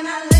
And I left.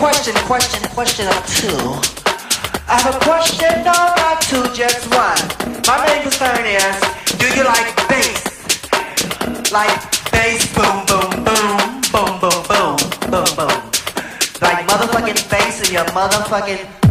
question, question, question or two. I have a question, not two, just one. My main concern is, do you like bass? Like bass, boom, boom, boom, boom, boom, boom, boom, boom. Like motherfucking bass in your motherfucking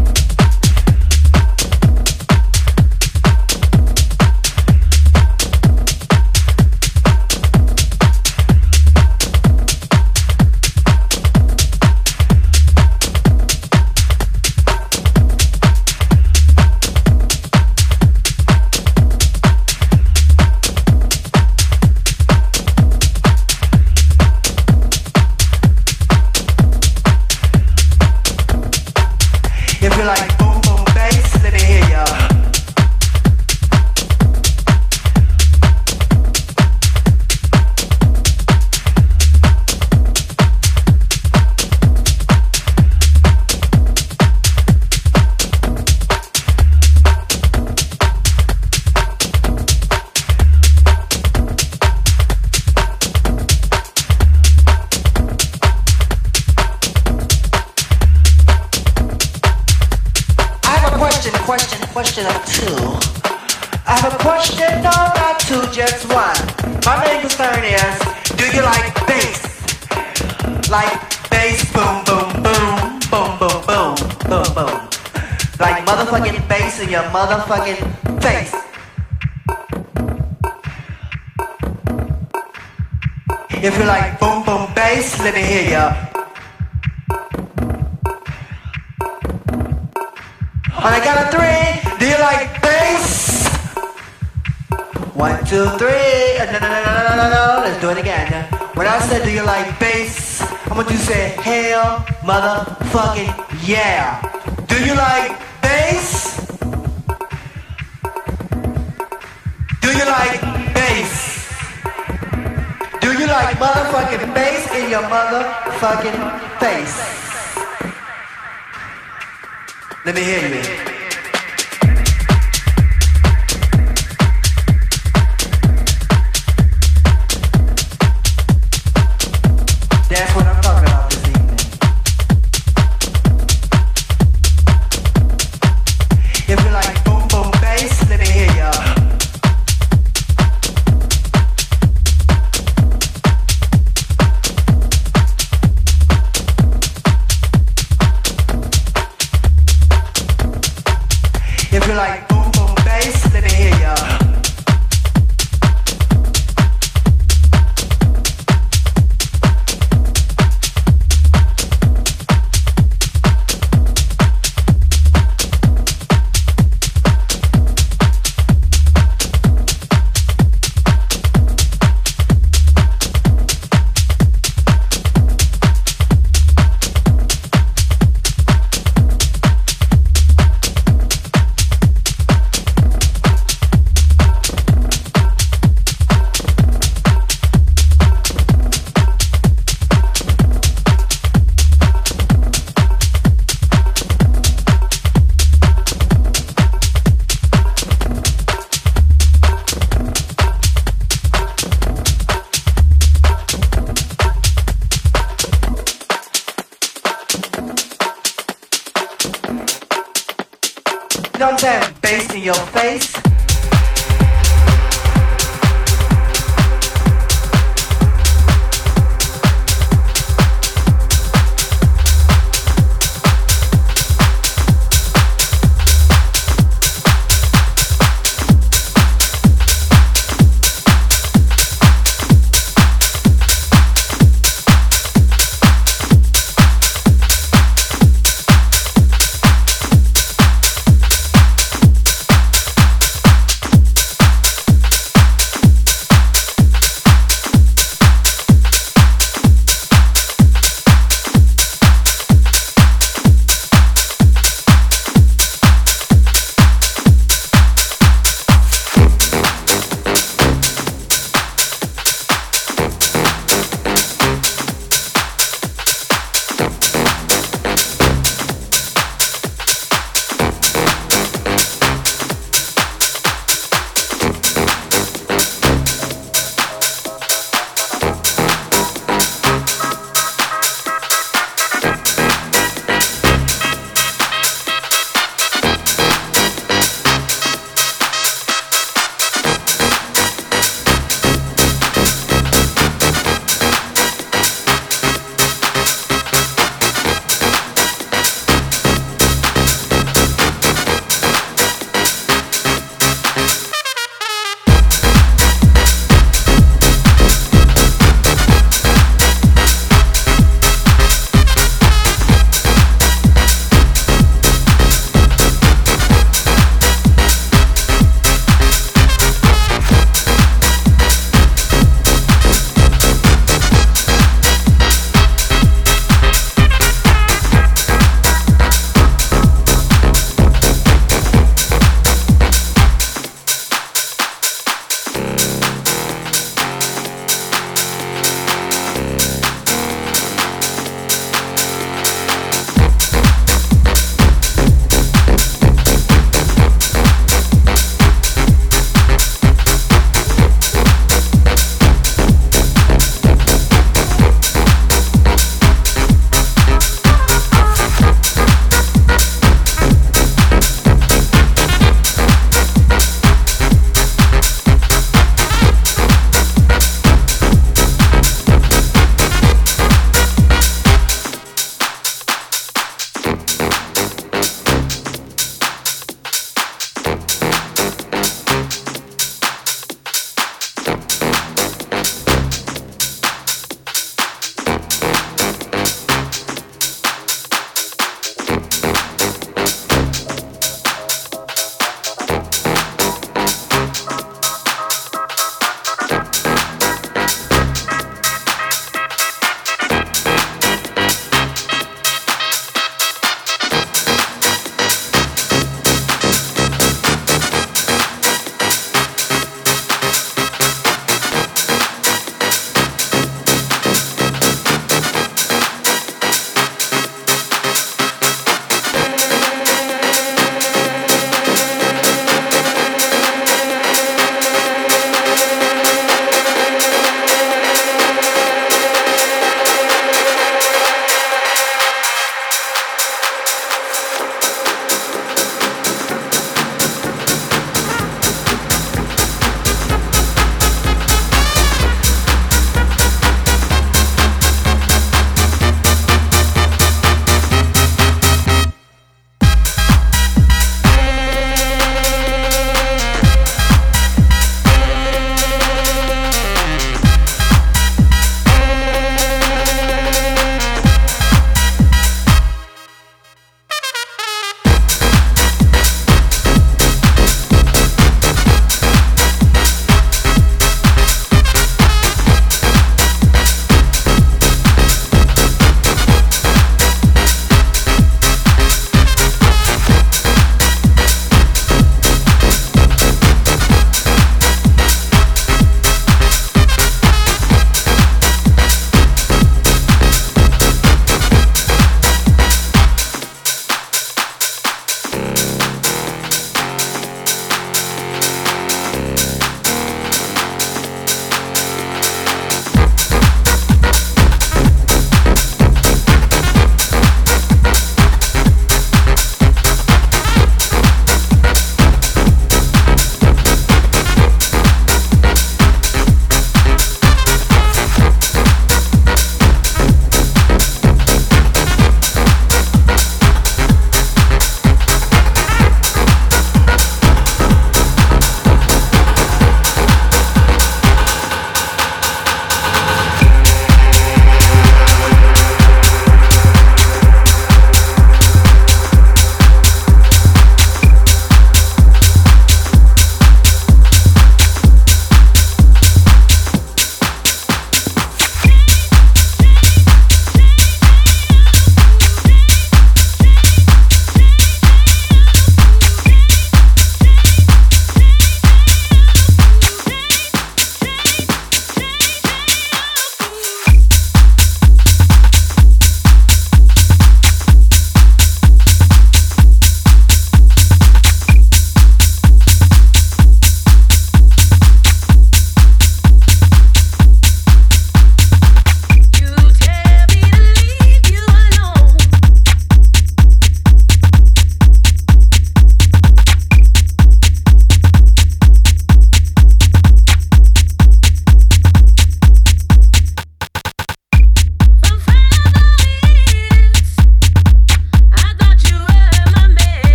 motherfucking face. If you like boom, boom, bass, let me hear ya. The count of three, do you like bass? One, two, three. Uh, No, no, no, no, no, no, no. Let's do it again. When I said, do you like bass? I want you to say, hell, motherfucking yeah. Motherfucking face? Let me hear you.